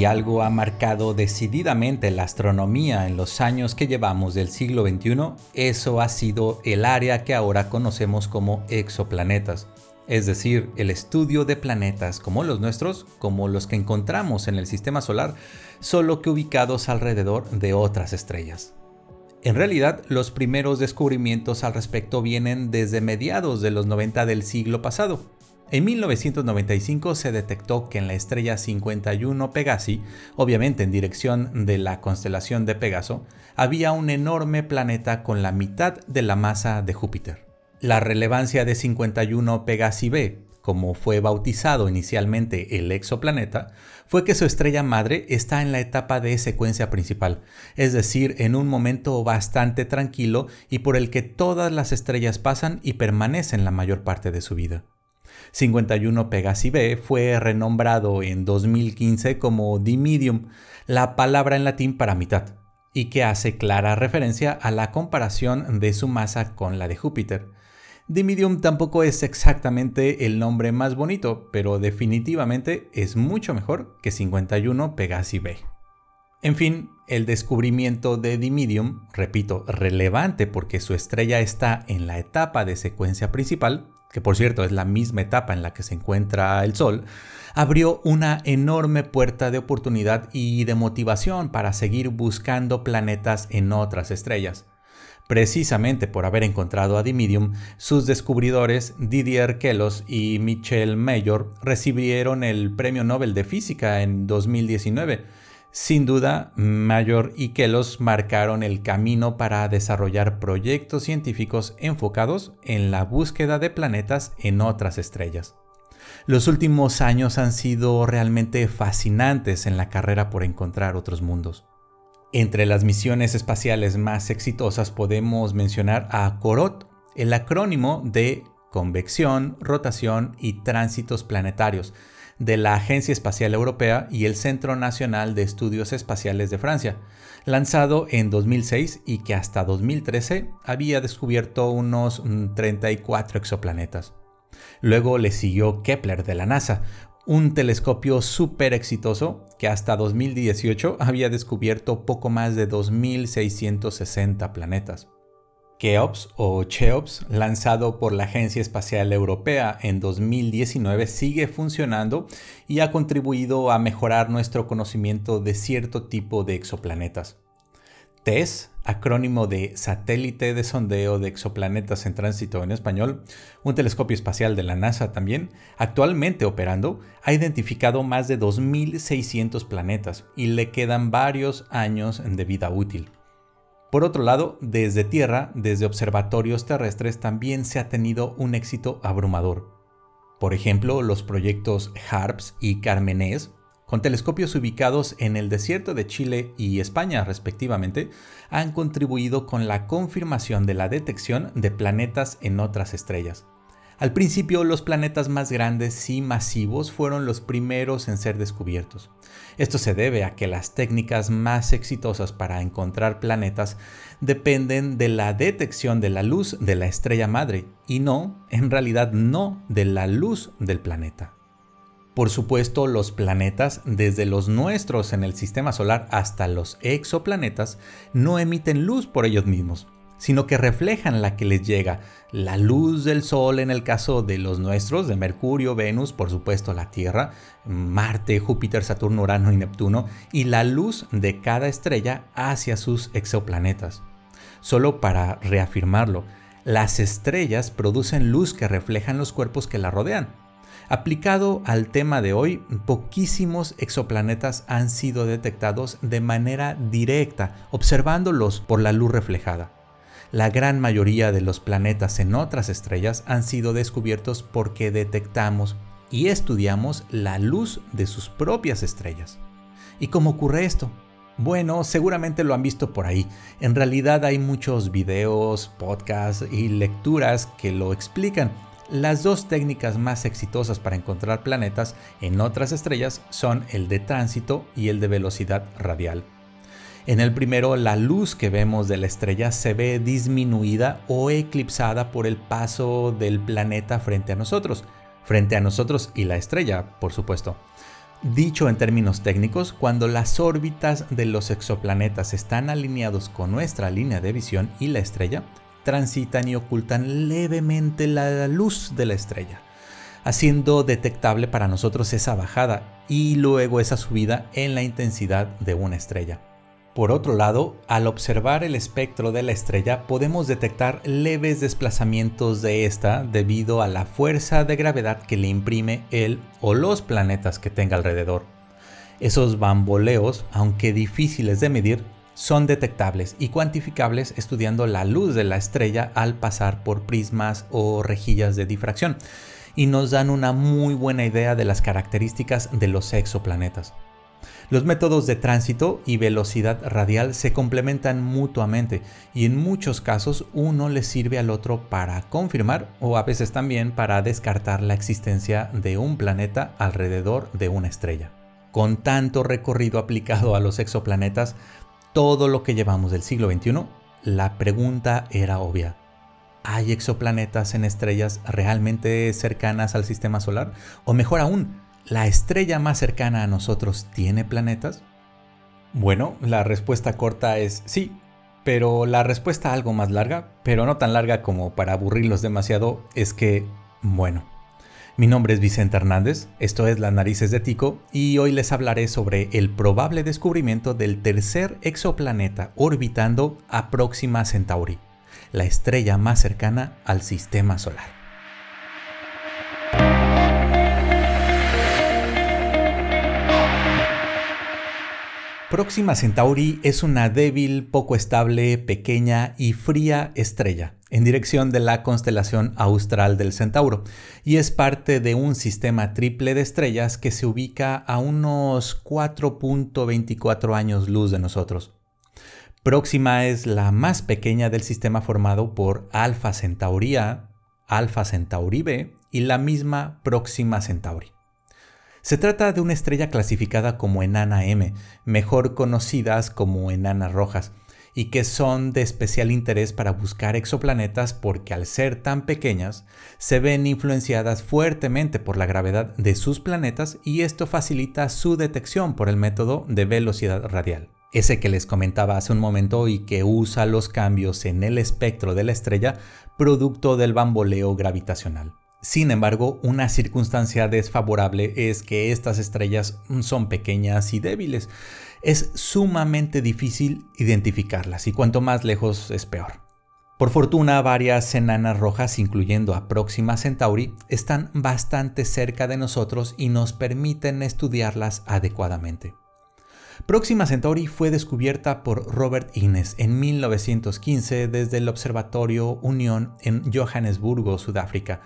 Si algo ha marcado decididamente la astronomía en los años que llevamos del siglo XXI, eso ha sido el área que ahora conocemos como exoplanetas, es decir, el estudio de planetas como los nuestros, como los que encontramos en el sistema solar, solo que ubicados alrededor de otras estrellas. En realidad, los primeros descubrimientos al respecto vienen desde mediados de los 90 del siglo pasado, en 1995 se detectó que en la estrella 51 Pegasi, obviamente en dirección de la constelación de Pegaso, había un enorme planeta con la mitad de la masa de Júpiter. La relevancia de 51 Pegasi b, como fue bautizado inicialmente el exoplaneta, fue que su estrella madre está en la etapa de secuencia principal, es decir, en un momento bastante tranquilo y por el que todas las estrellas pasan y permanecen la mayor parte de su vida. 51 Pegasi B fue renombrado en 2015 como Dimidium, la palabra en latín para mitad, y que hace clara referencia a la comparación de su masa con la de Júpiter. Dimidium tampoco es exactamente el nombre más bonito, pero definitivamente es mucho mejor que 51 Pegasi B. En fin, el descubrimiento de Dimidium, repito, relevante porque su estrella está en la etapa de secuencia principal, que por cierto es la misma etapa en la que se encuentra el Sol, abrió una enorme puerta de oportunidad y de motivación para seguir buscando planetas en otras estrellas. Precisamente por haber encontrado a Dimidium, sus descubridores Didier Queloz y Michel Mayor recibieron el Premio Nobel de Física en 2019 sin duda, Mayor y Kelos marcaron el camino para desarrollar proyectos científicos enfocados en la búsqueda de planetas en otras estrellas. Los últimos años han sido realmente fascinantes en la carrera por encontrar otros mundos. Entre las misiones espaciales más exitosas podemos mencionar a COROT, el acrónimo de Convección, Rotación y Tránsitos Planetarios, de la Agencia Espacial Europea y el Centro Nacional de Estudios Espaciales de Francia, lanzado en 2006 y que hasta 2013 había descubierto unos 34 mm, exoplanetas. Luego le siguió Kepler de la NASA, un telescopio súper exitoso que hasta 2018 había descubierto poco más de 2.660 planetas. Keops o Cheops, lanzado por la Agencia Espacial Europea en 2019, sigue funcionando y ha contribuido a mejorar nuestro conocimiento de cierto tipo de exoplanetas. TESS, acrónimo de Satélite de Sondeo de Exoplanetas en Tránsito en español, un telescopio espacial de la NASA también, actualmente operando, ha identificado más de 2.600 planetas y le quedan varios años de vida útil. Por otro lado, desde Tierra, desde observatorios terrestres, también se ha tenido un éxito abrumador. Por ejemplo, los proyectos HARPS y Carmenes, con telescopios ubicados en el desierto de Chile y España respectivamente, han contribuido con la confirmación de la detección de planetas en otras estrellas. Al principio los planetas más grandes y masivos fueron los primeros en ser descubiertos. Esto se debe a que las técnicas más exitosas para encontrar planetas dependen de la detección de la luz de la estrella madre y no, en realidad no, de la luz del planeta. Por supuesto, los planetas, desde los nuestros en el sistema solar hasta los exoplanetas, no emiten luz por ellos mismos sino que reflejan la que les llega, la luz del Sol en el caso de los nuestros, de Mercurio, Venus, por supuesto la Tierra, Marte, Júpiter, Saturno, Urano y Neptuno, y la luz de cada estrella hacia sus exoplanetas. Solo para reafirmarlo, las estrellas producen luz que reflejan los cuerpos que la rodean. Aplicado al tema de hoy, poquísimos exoplanetas han sido detectados de manera directa, observándolos por la luz reflejada la gran mayoría de los planetas en otras estrellas han sido descubiertos porque detectamos y estudiamos la luz de sus propias estrellas. ¿Y cómo ocurre esto? Bueno, seguramente lo han visto por ahí. En realidad hay muchos videos, podcasts y lecturas que lo explican. Las dos técnicas más exitosas para encontrar planetas en otras estrellas son el de tránsito y el de velocidad radial. En el primero, la luz que vemos de la estrella se ve disminuida o eclipsada por el paso del planeta frente a nosotros, frente a nosotros y la estrella, por supuesto. Dicho en términos técnicos, cuando las órbitas de los exoplanetas están alineados con nuestra línea de visión y la estrella, transitan y ocultan levemente la luz de la estrella, haciendo detectable para nosotros esa bajada y luego esa subida en la intensidad de una estrella. Por otro lado, al observar el espectro de la estrella podemos detectar leves desplazamientos de esta debido a la fuerza de gravedad que le imprime él o los planetas que tenga alrededor. Esos bamboleos, aunque difíciles de medir, son detectables y cuantificables estudiando la luz de la estrella al pasar por prismas o rejillas de difracción y nos dan una muy buena idea de las características de los exoplanetas. Los métodos de tránsito y velocidad radial se complementan mutuamente y en muchos casos uno le sirve al otro para confirmar o a veces también para descartar la existencia de un planeta alrededor de una estrella. Con tanto recorrido aplicado a los exoplanetas, todo lo que llevamos del siglo XXI, la pregunta era obvia. ¿Hay exoplanetas en estrellas realmente cercanas al sistema solar? O mejor aún, ¿La estrella más cercana a nosotros tiene planetas? Bueno, la respuesta corta es sí, pero la respuesta algo más larga, pero no tan larga como para aburrirlos demasiado, es que, bueno. Mi nombre es Vicente Hernández, esto es Las Narices de Tico y hoy les hablaré sobre el probable descubrimiento del tercer exoplaneta orbitando a Próxima Centauri, la estrella más cercana al sistema solar. Próxima Centauri es una débil, poco estable, pequeña y fría estrella en dirección de la constelación austral del Centauro y es parte de un sistema triple de estrellas que se ubica a unos 4.24 años luz de nosotros. Próxima es la más pequeña del sistema formado por Alpha Centauri A, Alpha Centauri B y la misma Próxima Centauri. Se trata de una estrella clasificada como enana M, mejor conocidas como enanas rojas, y que son de especial interés para buscar exoplanetas porque al ser tan pequeñas se ven influenciadas fuertemente por la gravedad de sus planetas y esto facilita su detección por el método de velocidad radial. Ese que les comentaba hace un momento y que usa los cambios en el espectro de la estrella producto del bamboleo gravitacional. Sin embargo, una circunstancia desfavorable es que estas estrellas son pequeñas y débiles. Es sumamente difícil identificarlas y cuanto más lejos es peor. Por fortuna, varias enanas rojas, incluyendo a Próxima Centauri, están bastante cerca de nosotros y nos permiten estudiarlas adecuadamente. Próxima Centauri fue descubierta por Robert Innes en 1915 desde el Observatorio Unión en Johannesburgo, Sudáfrica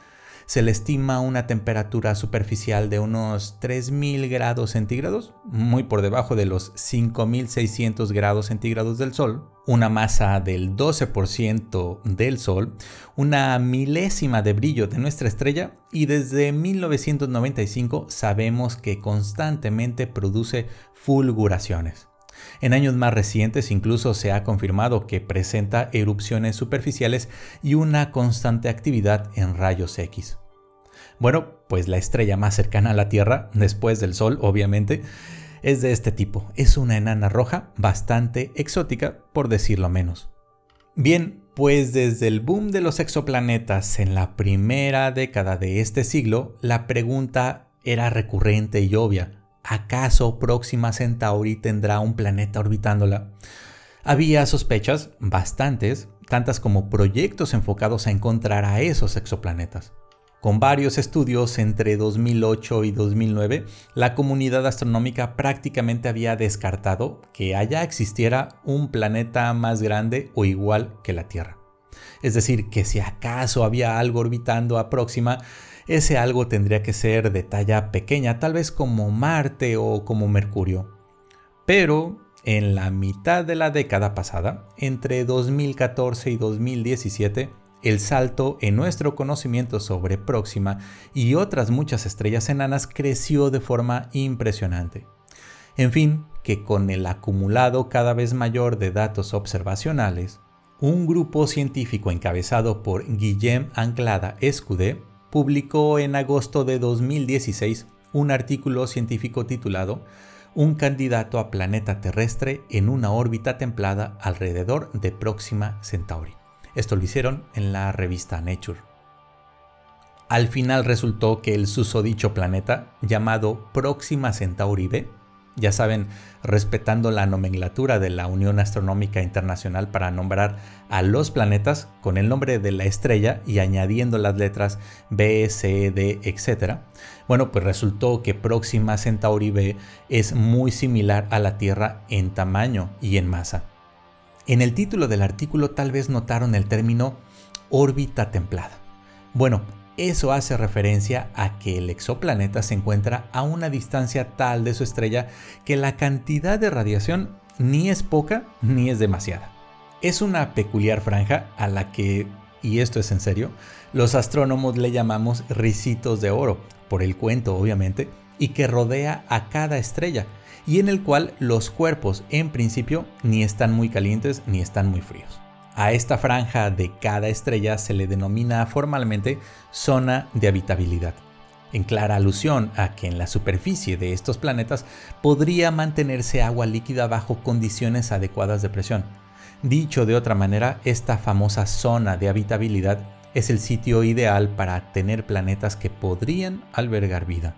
se le estima una temperatura superficial de unos 3.000 grados centígrados, muy por debajo de los 5.600 grados centígrados del Sol, una masa del 12% del Sol, una milésima de brillo de nuestra estrella y desde 1995 sabemos que constantemente produce fulguraciones. En años más recientes incluso se ha confirmado que presenta erupciones superficiales y una constante actividad en rayos X. Bueno, pues la estrella más cercana a la Tierra, después del Sol obviamente, es de este tipo. Es una enana roja bastante exótica, por decirlo menos. Bien, pues desde el boom de los exoplanetas en la primera década de este siglo, la pregunta era recurrente y obvia. ¿Acaso Próxima Centauri tendrá un planeta orbitándola? Había sospechas, bastantes, tantas como proyectos enfocados a encontrar a esos exoplanetas. Con varios estudios entre 2008 y 2009, la comunidad astronómica prácticamente había descartado que allá existiera un planeta más grande o igual que la Tierra. Es decir, que si acaso había algo orbitando a Próxima, ese algo tendría que ser de talla pequeña, tal vez como Marte o como Mercurio. Pero en la mitad de la década pasada, entre 2014 y 2017, el salto en nuestro conocimiento sobre Próxima y otras muchas estrellas enanas creció de forma impresionante. En fin, que con el acumulado cada vez mayor de datos observacionales, un grupo científico encabezado por Guillem Anclada Escudé publicó en agosto de 2016 un artículo científico titulado Un candidato a planeta terrestre en una órbita templada alrededor de Próxima Centauri. Esto lo hicieron en la revista Nature. Al final resultó que el susodicho planeta, llamado Próxima Centauri b, ya saben, respetando la nomenclatura de la Unión Astronómica Internacional para nombrar a los planetas con el nombre de la estrella y añadiendo las letras B, C, D, etc. Bueno, pues resultó que Próxima Centauri b es muy similar a la Tierra en tamaño y en masa. En el título del artículo tal vez notaron el término órbita templada. Bueno, eso hace referencia a que el exoplaneta se encuentra a una distancia tal de su estrella que la cantidad de radiación ni es poca ni es demasiada. Es una peculiar franja a la que, y esto es en serio, los astrónomos le llamamos ricitos de oro, por el cuento obviamente, y que rodea a cada estrella, y en el cual los cuerpos en principio ni están muy calientes ni están muy fríos. A esta franja de cada estrella se le denomina formalmente zona de habitabilidad, en clara alusión a que en la superficie de estos planetas podría mantenerse agua líquida bajo condiciones adecuadas de presión. Dicho de otra manera, esta famosa zona de habitabilidad es el sitio ideal para tener planetas que podrían albergar vida.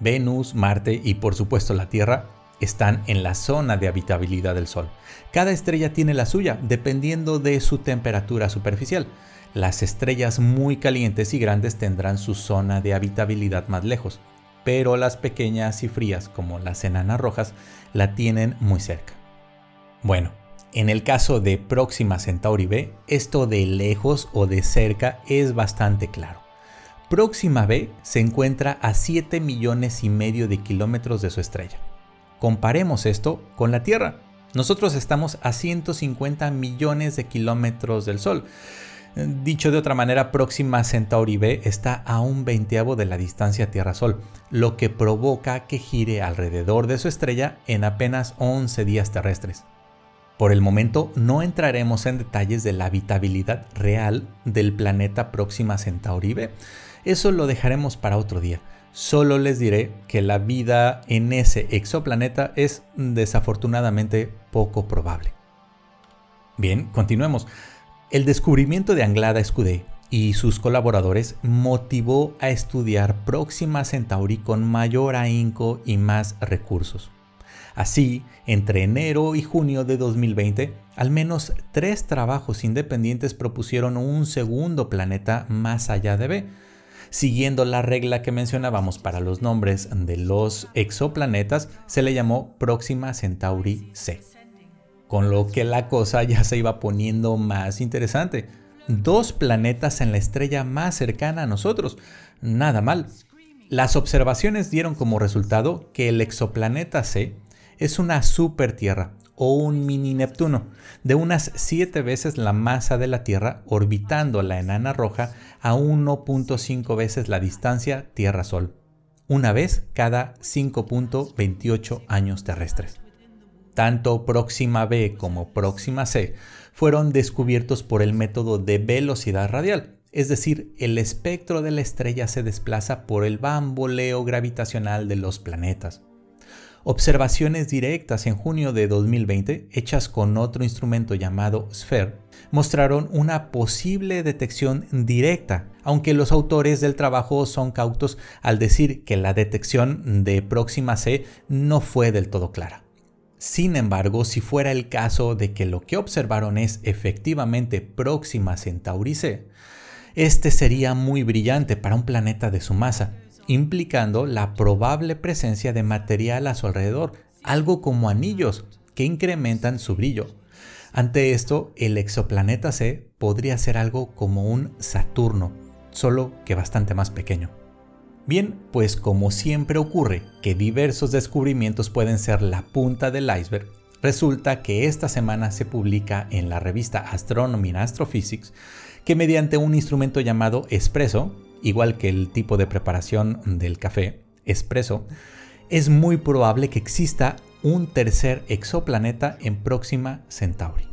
Venus, Marte y por supuesto la Tierra están en la zona de habitabilidad del Sol. Cada estrella tiene la suya, dependiendo de su temperatura superficial. Las estrellas muy calientes y grandes tendrán su zona de habitabilidad más lejos, pero las pequeñas y frías, como las enanas rojas, la tienen muy cerca. Bueno, en el caso de Próxima Centauri b, esto de lejos o de cerca es bastante claro. Próxima b se encuentra a 7 millones y medio de kilómetros de su estrella. Comparemos esto con la Tierra. Nosotros estamos a 150 millones de kilómetros del Sol. Dicho de otra manera, Próxima Centauri b está a un veinteavo de la distancia Tierra-Sol, lo que provoca que gire alrededor de su estrella en apenas 11 días terrestres. Por el momento no entraremos en detalles de la habitabilidad real del planeta Próxima Centauri b. Eso lo dejaremos para otro día. Solo les diré que la vida en ese exoplaneta es desafortunadamente poco probable. Bien, continuemos. El descubrimiento de Anglada Scudé y sus colaboradores motivó a estudiar Próxima Centauri con mayor ahínco y más recursos. Así, entre enero y junio de 2020, al menos tres trabajos independientes propusieron un segundo planeta más allá de B, Siguiendo la regla que mencionábamos para los nombres de los exoplanetas, se le llamó Próxima Centauri C. Con lo que la cosa ya se iba poniendo más interesante. Dos planetas en la estrella más cercana a nosotros. Nada mal. Las observaciones dieron como resultado que el exoplaneta C es una super Tierra o un mini Neptuno, de unas 7 veces la masa de la Tierra orbitando la enana roja a 1.5 veces la distancia Tierra-Sol, una vez cada 5.28 años terrestres. Tanto Próxima B como Próxima C fueron descubiertos por el método de velocidad radial, es decir, el espectro de la estrella se desplaza por el bamboleo gravitacional de los planetas. Observaciones directas en junio de 2020, hechas con otro instrumento llamado SPHERE, mostraron una posible detección directa, aunque los autores del trabajo son cautos al decir que la detección de Próxima C no fue del todo clara. Sin embargo, si fuera el caso de que lo que observaron es efectivamente Próxima Centauri C, este sería muy brillante para un planeta de su masa, implicando la probable presencia de material a su alrededor, algo como anillos que incrementan su brillo. Ante esto, el exoplaneta C podría ser algo como un Saturno, solo que bastante más pequeño. Bien, pues como siempre ocurre que diversos descubrimientos pueden ser la punta del iceberg, resulta que esta semana se publica en la revista Astronomy and Astrophysics que mediante un instrumento llamado Espresso, igual que el tipo de preparación del café, espresso, es muy probable que exista un tercer exoplaneta en Próxima Centauri.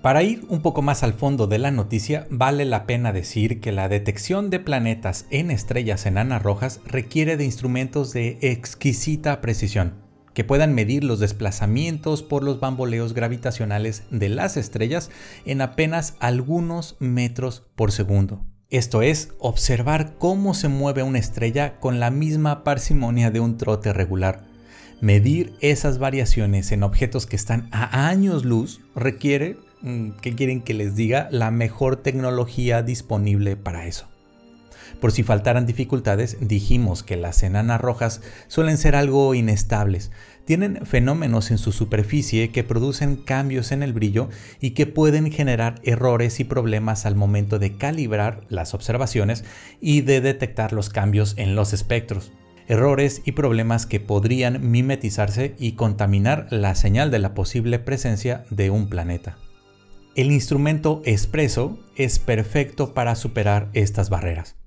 Para ir un poco más al fondo de la noticia, vale la pena decir que la detección de planetas en estrellas enanas rojas requiere de instrumentos de exquisita precisión, que puedan medir los desplazamientos por los bamboleos gravitacionales de las estrellas en apenas algunos metros por segundo. Esto es, observar cómo se mueve una estrella con la misma parsimonia de un trote regular. Medir esas variaciones en objetos que están a años luz requiere Mm, ¿qué quieren que les diga? La mejor tecnología disponible para eso. Por si faltaran dificultades, dijimos que las enanas rojas suelen ser algo inestables. Tienen fenómenos en su superficie que producen cambios en el brillo y que pueden generar errores y problemas al momento de calibrar las observaciones y de detectar los cambios en los espectros. Errores y problemas que podrían mimetizarse y contaminar la señal de la posible presencia de un planeta. El instrumento Espresso es perfecto para superar estas barreras.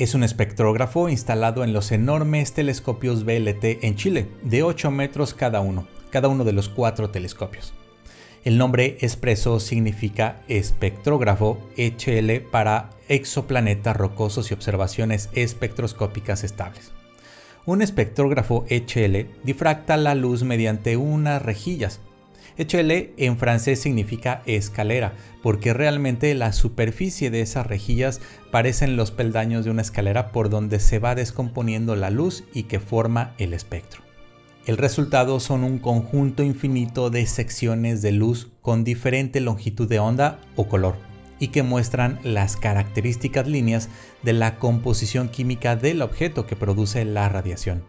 Es un espectrógrafo instalado en los enormes telescopios BLT en Chile, de 8 metros cada uno, cada uno de los cuatro telescopios. El nombre Espresso significa espectrógrafo HL para exoplanetas rocosos y observaciones espectroscópicas estables. Un espectrógrafo HL difracta la luz mediante unas rejillas HL en francés significa escalera, porque realmente la superficie de esas rejillas parecen los peldaños de una escalera por donde se va descomponiendo la luz y que forma el espectro. El resultado son un conjunto infinito de secciones de luz con diferente longitud de onda o color y que muestran las características líneas de la composición química del objeto que produce la radiación.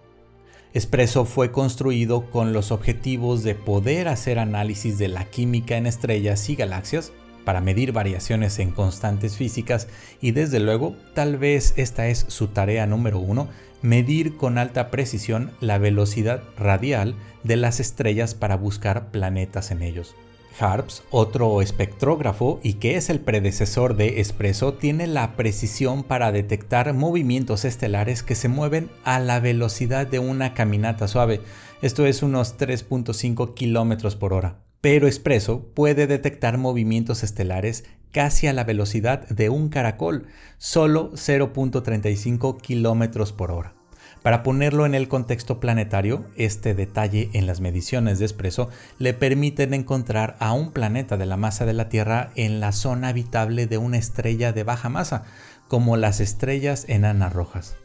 Espresso fue construido con los objetivos de poder hacer análisis de la química en estrellas y galaxias para medir variaciones en constantes físicas y desde luego, tal vez esta es su tarea número uno, medir con alta precisión la velocidad radial de las estrellas para buscar planetas en ellos. HARPS, otro espectrógrafo y que es el predecesor de Espresso, tiene la precisión para detectar movimientos estelares que se mueven a la velocidad de una caminata suave, esto es unos 3.5 km por hora. Pero Espresso puede detectar movimientos estelares casi a la velocidad de un caracol, solo 0.35 km por hora. Para ponerlo en el contexto planetario, este detalle en las mediciones de Espresso le permiten encontrar a un planeta de la masa de la Tierra en la zona habitable de una estrella de baja masa, como las estrellas enanas rojas.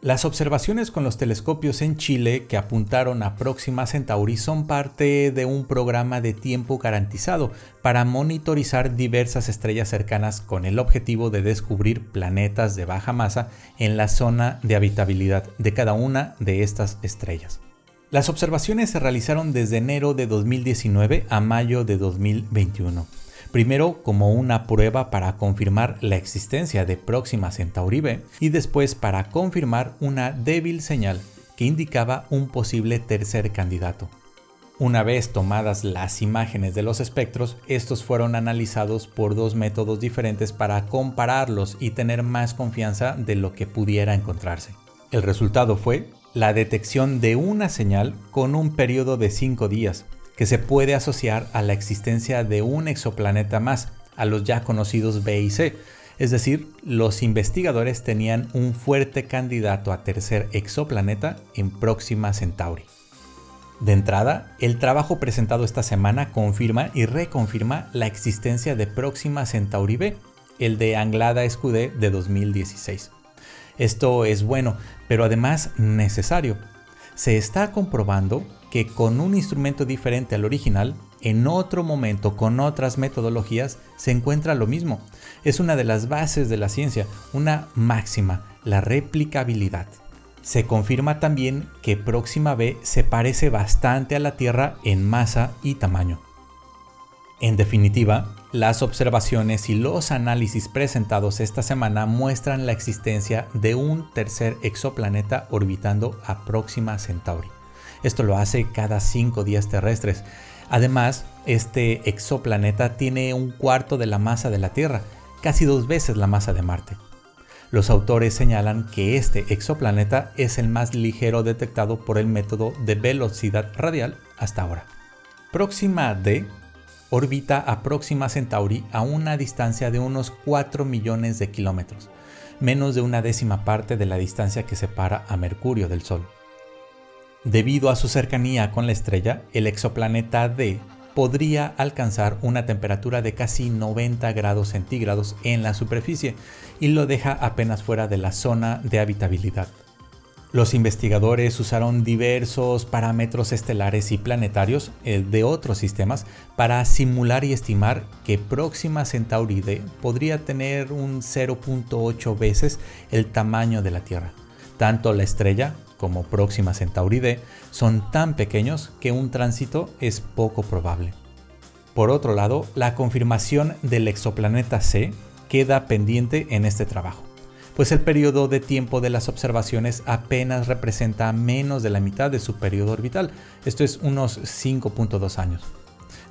Las observaciones con los telescopios en Chile que apuntaron a Próxima Centauri son parte de un programa de tiempo garantizado para monitorizar diversas estrellas cercanas con el objetivo de descubrir planetas de baja masa en la zona de habitabilidad de cada una de estas estrellas. Las observaciones se realizaron desde enero de 2019 a mayo de 2021 primero como una prueba para confirmar la existencia de Próxima Centauri B y después para confirmar una débil señal que indicaba un posible tercer candidato. Una vez tomadas las imágenes de los espectros, estos fueron analizados por dos métodos diferentes para compararlos y tener más confianza de lo que pudiera encontrarse. El resultado fue la detección de una señal con un periodo de 5 días, que se puede asociar a la existencia de un exoplaneta más, a los ya conocidos B y C. Es decir, los investigadores tenían un fuerte candidato a tercer exoplaneta en Próxima Centauri. De entrada, el trabajo presentado esta semana confirma y reconfirma la existencia de Próxima Centauri B, el de Anglada Escudé de 2016. Esto es bueno, pero además necesario. Se está comprobando que con un instrumento diferente al original, en otro momento, con otras metodologías, se encuentra lo mismo. Es una de las bases de la ciencia, una máxima, la replicabilidad. Se confirma también que Próxima B se parece bastante a la Tierra en masa y tamaño. En definitiva, las observaciones y los análisis presentados esta semana muestran la existencia de un tercer exoplaneta orbitando a Próxima Centauri. Esto lo hace cada cinco días terrestres. Además, este exoplaneta tiene un cuarto de la masa de la Tierra, casi dos veces la masa de Marte. Los autores señalan que este exoplaneta es el más ligero detectado por el método de velocidad radial hasta ahora. Próxima D orbita a Próxima Centauri a una distancia de unos 4 millones de kilómetros, menos de una décima parte de la distancia que separa a Mercurio del Sol. Debido a su cercanía con la estrella, el exoplaneta D podría alcanzar una temperatura de casi 90 grados centígrados en la superficie y lo deja apenas fuera de la zona de habitabilidad. Los investigadores usaron diversos parámetros estelares y planetarios eh, de otros sistemas para simular y estimar que Próxima Centauri D podría tener un 0.8 veces el tamaño de la Tierra. Tanto la estrella como Próxima Centauri D son tan pequeños que un tránsito es poco probable. Por otro lado, la confirmación del exoplaneta C queda pendiente en este trabajo pues el periodo de tiempo de las observaciones apenas representa menos de la mitad de su periodo orbital, esto es unos 5.2 años.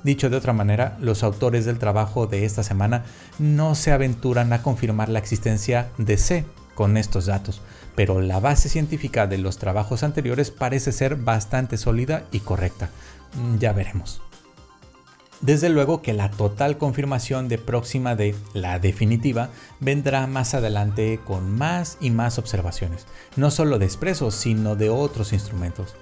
Dicho de otra manera, los autores del trabajo de esta semana no se aventuran a confirmar la existencia de C con estos datos, pero la base científica de los trabajos anteriores parece ser bastante sólida y correcta. Ya veremos. Desde luego que la total confirmación de próxima de la definitiva vendrá más adelante con más y más observaciones, no solo de expresos, sino de otros instrumentos.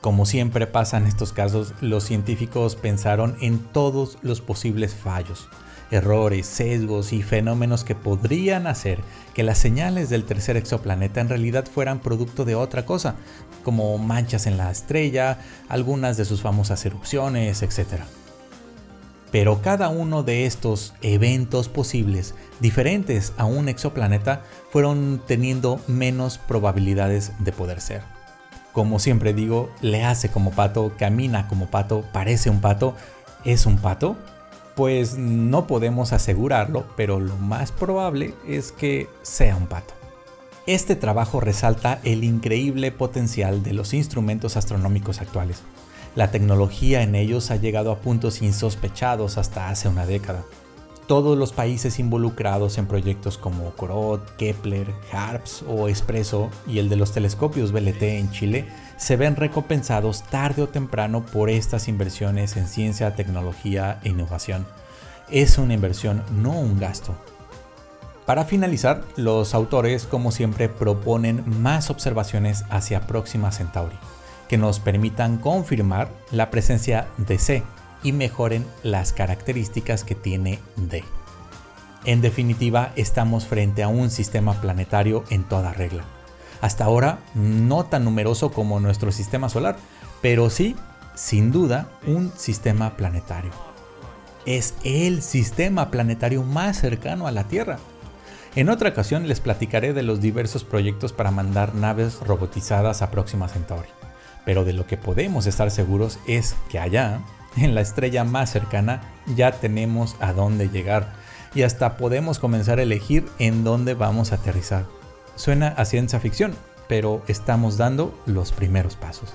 Como siempre pasa en estos casos, los científicos pensaron en todos los posibles fallos, errores, sesgos y fenómenos que podrían hacer que las señales del tercer exoplaneta en realidad fueran producto de otra cosa, como manchas en la estrella, algunas de sus famosas erupciones, etc. Pero cada uno de estos eventos posibles, diferentes a un exoplaneta, fueron teniendo menos probabilidades de poder ser. Como siempre digo, le hace como pato, camina como pato, parece un pato, ¿es un pato? Pues no podemos asegurarlo, pero lo más probable es que sea un pato. Este trabajo resalta el increíble potencial de los instrumentos astronómicos actuales la tecnología en ellos ha llegado a puntos insospechados hasta hace una década. Todos los países involucrados en proyectos como Corot, Kepler, HARPS o Espresso y el de los telescopios BLT en Chile se ven recompensados tarde o temprano por estas inversiones en ciencia, tecnología e innovación. Es una inversión, no un gasto. Para finalizar, los autores, como siempre, proponen más observaciones hacia Próxima Centauri que nos permitan confirmar la presencia de C y mejoren las características que tiene D. En definitiva, estamos frente a un sistema planetario en toda regla. Hasta ahora no tan numeroso como nuestro sistema solar, pero sí, sin duda, un sistema planetario. Es el sistema planetario más cercano a la Tierra. En otra ocasión les platicaré de los diversos proyectos para mandar naves robotizadas a Próxima Centauri pero de lo que podemos estar seguros es que allá, en la estrella más cercana, ya tenemos a dónde llegar y hasta podemos comenzar a elegir en dónde vamos a aterrizar. Suena a ciencia ficción, pero estamos dando los primeros pasos.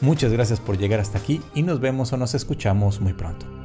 Muchas gracias por llegar hasta aquí y nos vemos o nos escuchamos muy pronto.